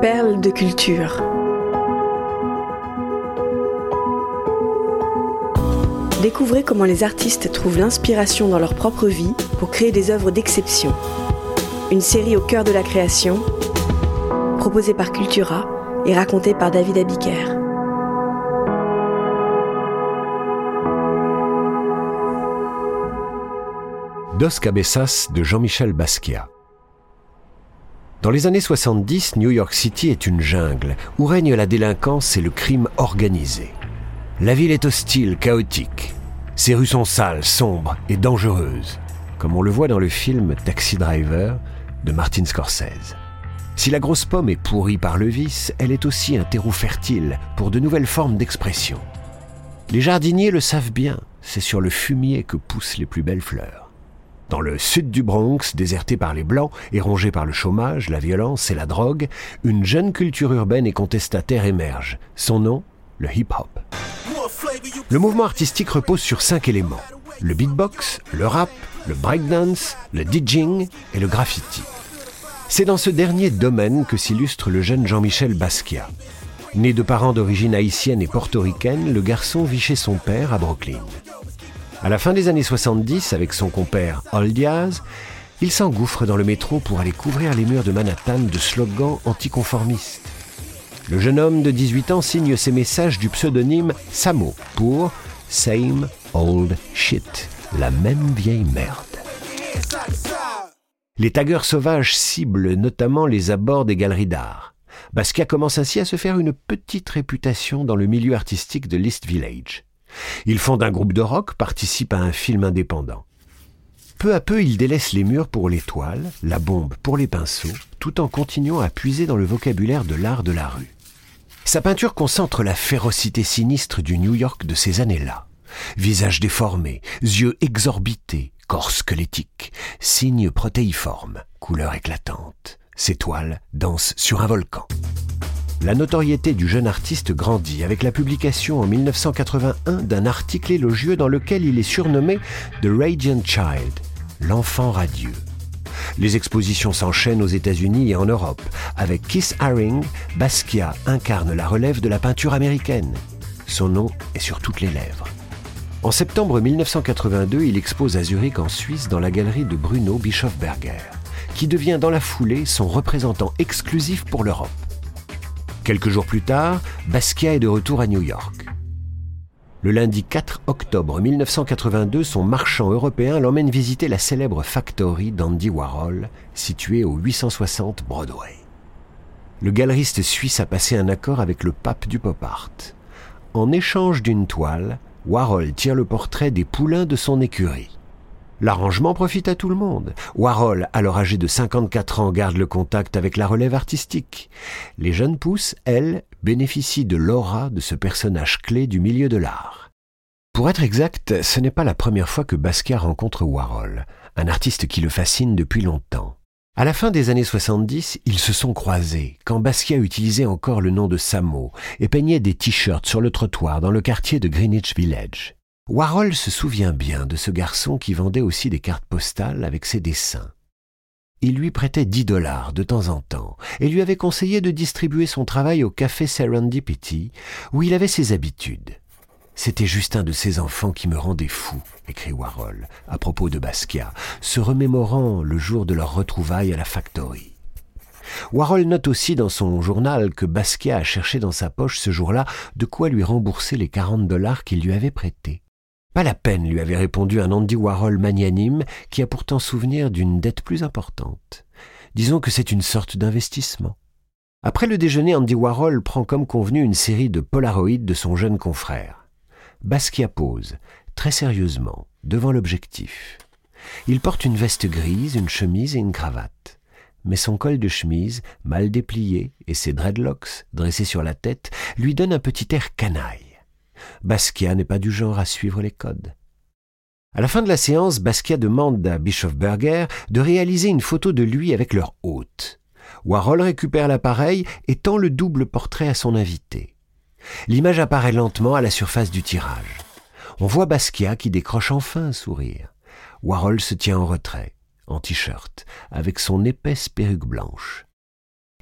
Perles de culture. Découvrez comment les artistes trouvent l'inspiration dans leur propre vie pour créer des œuvres d'exception. Une série au cœur de la création, proposée par Cultura et racontée par David Abiker. Dos Cabezas de Jean-Michel Basquiat. Dans les années 70, New York City est une jungle où règne la délinquance et le crime organisé. La ville est hostile, chaotique. Ses rues sont sales, sombres et dangereuses, comme on le voit dans le film Taxi Driver de Martin Scorsese. Si la grosse pomme est pourrie par le vice, elle est aussi un terreau fertile pour de nouvelles formes d'expression. Les jardiniers le savent bien, c'est sur le fumier que poussent les plus belles fleurs. Dans le sud du Bronx, déserté par les Blancs et rongé par le chômage, la violence et la drogue, une jeune culture urbaine et contestataire émerge. Son nom, le hip-hop. Le mouvement artistique repose sur cinq éléments. Le beatbox, le rap, le breakdance, le DJing et le graffiti. C'est dans ce dernier domaine que s'illustre le jeune Jean-Michel Basquiat. Né de parents d'origine haïtienne et portoricaine, le garçon vit chez son père à Brooklyn. À la fin des années 70, avec son compère Old Diaz, il s'engouffre dans le métro pour aller couvrir les murs de Manhattan de slogans anticonformistes. Le jeune homme de 18 ans signe ses messages du pseudonyme Samo pour Same Old Shit, la même vieille merde. Les taggeurs sauvages ciblent notamment les abords des galeries d'art. Basquiat commence ainsi à se faire une petite réputation dans le milieu artistique de l'East Village. Il fonde un groupe de rock, participe à un film indépendant. Peu à peu, il délaisse les murs pour les toiles, la bombe pour les pinceaux, tout en continuant à puiser dans le vocabulaire de l'art de la rue. Sa peinture concentre la férocité sinistre du New York de ces années-là. Visage déformé, yeux exorbités, corps squelettique, signes protéiformes, couleurs éclatantes. Ses toiles dansent sur un volcan. La notoriété du jeune artiste grandit avec la publication en 1981 d'un article élogieux dans lequel il est surnommé The Radiant Child, l'enfant radieux. Les expositions s'enchaînent aux États-Unis et en Europe. Avec Kiss Haring, Basquiat incarne la relève de la peinture américaine. Son nom est sur toutes les lèvres. En septembre 1982, il expose à Zurich en Suisse dans la galerie de Bruno Bischofberger, qui devient dans la foulée son représentant exclusif pour l'Europe. Quelques jours plus tard, Basquiat est de retour à New York. Le lundi 4 octobre 1982, son marchand européen l'emmène visiter la célèbre factory d'Andy Warhol, située au 860 Broadway. Le galeriste suisse a passé un accord avec le pape du pop art. En échange d'une toile, Warhol tire le portrait des poulains de son écurie. L'arrangement profite à tout le monde. Warhol, alors âgé de 54 ans, garde le contact avec la relève artistique. Les jeunes pousses, elles, bénéficient de l'aura de ce personnage clé du milieu de l'art. Pour être exact, ce n'est pas la première fois que Basquiat rencontre Warhol, un artiste qui le fascine depuis longtemps. À la fin des années 70, ils se sont croisés quand Basquiat utilisait encore le nom de Samo et peignait des t-shirts sur le trottoir dans le quartier de Greenwich Village. Warhol se souvient bien de ce garçon qui vendait aussi des cartes postales avec ses dessins. Il lui prêtait dix dollars de temps en temps et lui avait conseillé de distribuer son travail au café Serendipity où il avait ses habitudes. C'était juste un de ces enfants qui me rendait fou, écrit Warhol à propos de Basquiat, se remémorant le jour de leur retrouvaille à la factory. Warhol note aussi dans son journal que Basquiat a cherché dans sa poche ce jour-là de quoi lui rembourser les quarante dollars qu'il lui avait prêtés. Pas la peine, lui avait répondu un Andy Warhol magnanime qui a pourtant souvenir d'une dette plus importante. Disons que c'est une sorte d'investissement. Après le déjeuner, Andy Warhol prend comme convenu une série de polaroïdes de son jeune confrère. Basquiat pose, très sérieusement, devant l'objectif. Il porte une veste grise, une chemise et une cravate. Mais son col de chemise, mal déplié, et ses dreadlocks, dressés sur la tête, lui donnent un petit air canaille. Basquiat n'est pas du genre à suivre les codes. À la fin de la séance, Basquiat demande à Bischofberger de réaliser une photo de lui avec leur hôte. Warhol récupère l'appareil et tend le double portrait à son invité. L'image apparaît lentement à la surface du tirage. On voit Basquiat qui décroche enfin un sourire. Warhol se tient en retrait, en t-shirt, avec son épaisse perruque blanche.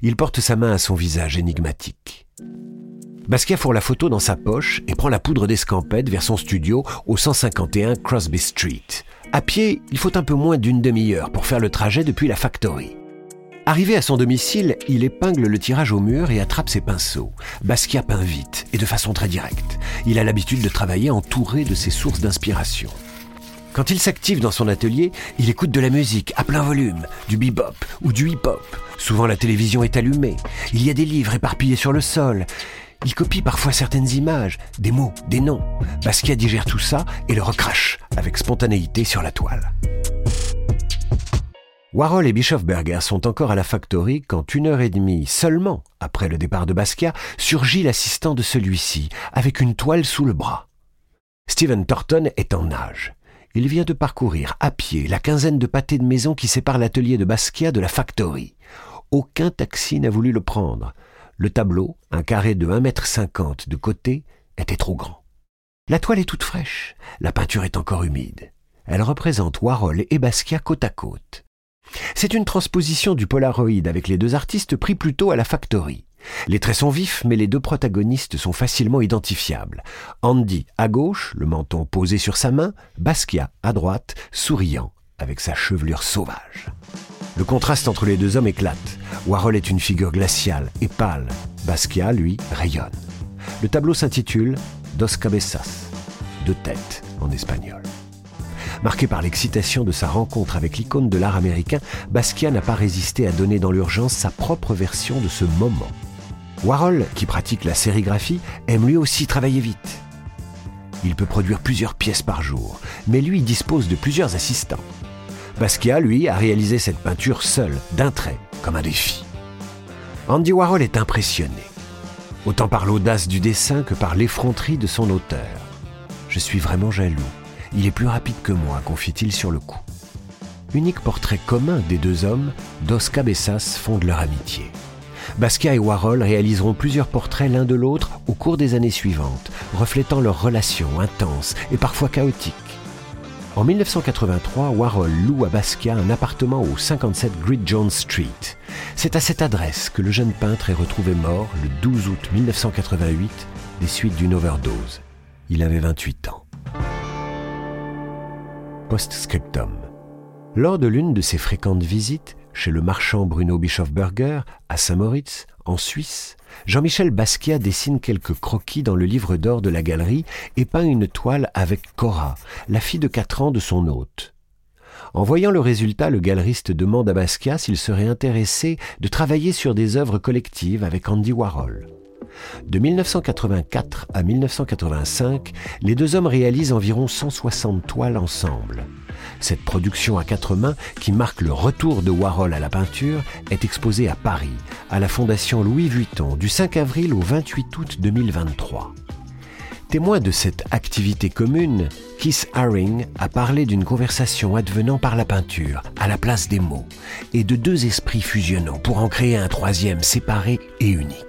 Il porte sa main à son visage énigmatique. Basquiat fourre la photo dans sa poche et prend la poudre d'escampette vers son studio au 151 Crosby Street. À pied, il faut un peu moins d'une demi-heure pour faire le trajet depuis la factory. Arrivé à son domicile, il épingle le tirage au mur et attrape ses pinceaux. Basquiat peint vite et de façon très directe. Il a l'habitude de travailler entouré de ses sources d'inspiration. Quand il s'active dans son atelier, il écoute de la musique à plein volume, du bebop ou du hip-hop. Souvent la télévision est allumée. Il y a des livres éparpillés sur le sol. Il copie parfois certaines images, des mots, des noms. Basquiat digère tout ça et le recrache avec spontanéité sur la toile. Warhol et Bischofberger sont encore à la factory quand une heure et demie seulement après le départ de Basquiat surgit l'assistant de celui-ci avec une toile sous le bras. Stephen Thornton est en nage. Il vient de parcourir à pied la quinzaine de pâtés de maison qui séparent l'atelier de Basquiat de la factory. Aucun taxi n'a voulu le prendre. Le tableau, un carré de 1,50 m de côté, était trop grand. La toile est toute fraîche, la peinture est encore humide. Elle représente Warhol et Basquiat côte à côte. C'est une transposition du Polaroid avec les deux artistes pris plutôt à la factory. Les traits sont vifs, mais les deux protagonistes sont facilement identifiables. Andy à gauche, le menton posé sur sa main, Basquiat à droite, souriant, avec sa chevelure sauvage. Le contraste entre les deux hommes éclate. Warhol est une figure glaciale et pâle. Basquiat, lui, rayonne. Le tableau s'intitule Dos Cabezas, deux têtes en espagnol. Marqué par l'excitation de sa rencontre avec l'icône de l'art américain, Basquiat n'a pas résisté à donner dans l'urgence sa propre version de ce moment. Warhol, qui pratique la sérigraphie, aime lui aussi travailler vite. Il peut produire plusieurs pièces par jour, mais lui dispose de plusieurs assistants. Basquiat, lui, a réalisé cette peinture seul, d'un trait, comme un défi. Andy Warhol est impressionné, autant par l'audace du dessin que par l'effronterie de son auteur. Je suis vraiment jaloux. Il est plus rapide que moi, confie-t-il sur le coup. Unique portrait commun des deux hommes, Dos Cabezas fonde leur amitié. Basquiat et Warhol réaliseront plusieurs portraits l'un de l'autre au cours des années suivantes, reflétant leur relation intense et parfois chaotique. En 1983, Warhol loue à Basquiat un appartement au 57 Great Jones Street. C'est à cette adresse que le jeune peintre est retrouvé mort le 12 août 1988 des suites d'une overdose. Il avait 28 ans. Postscriptum. Lors de l'une de ses fréquentes visites, chez le marchand Bruno Bischofberger, à Saint-Moritz, en Suisse, Jean-Michel Basquiat dessine quelques croquis dans le livre d'or de la galerie et peint une toile avec Cora, la fille de quatre ans de son hôte. En voyant le résultat, le galeriste demande à Basquiat s'il serait intéressé de travailler sur des œuvres collectives avec Andy Warhol. De 1984 à 1985, les deux hommes réalisent environ 160 toiles ensemble. Cette production à quatre mains, qui marque le retour de Warhol à la peinture, est exposée à Paris, à la Fondation Louis Vuitton, du 5 avril au 28 août 2023. Témoin de cette activité commune, Keith Haring a parlé d'une conversation advenant par la peinture, à la place des mots, et de deux esprits fusionnant pour en créer un troisième séparé et unique.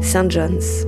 St. John's.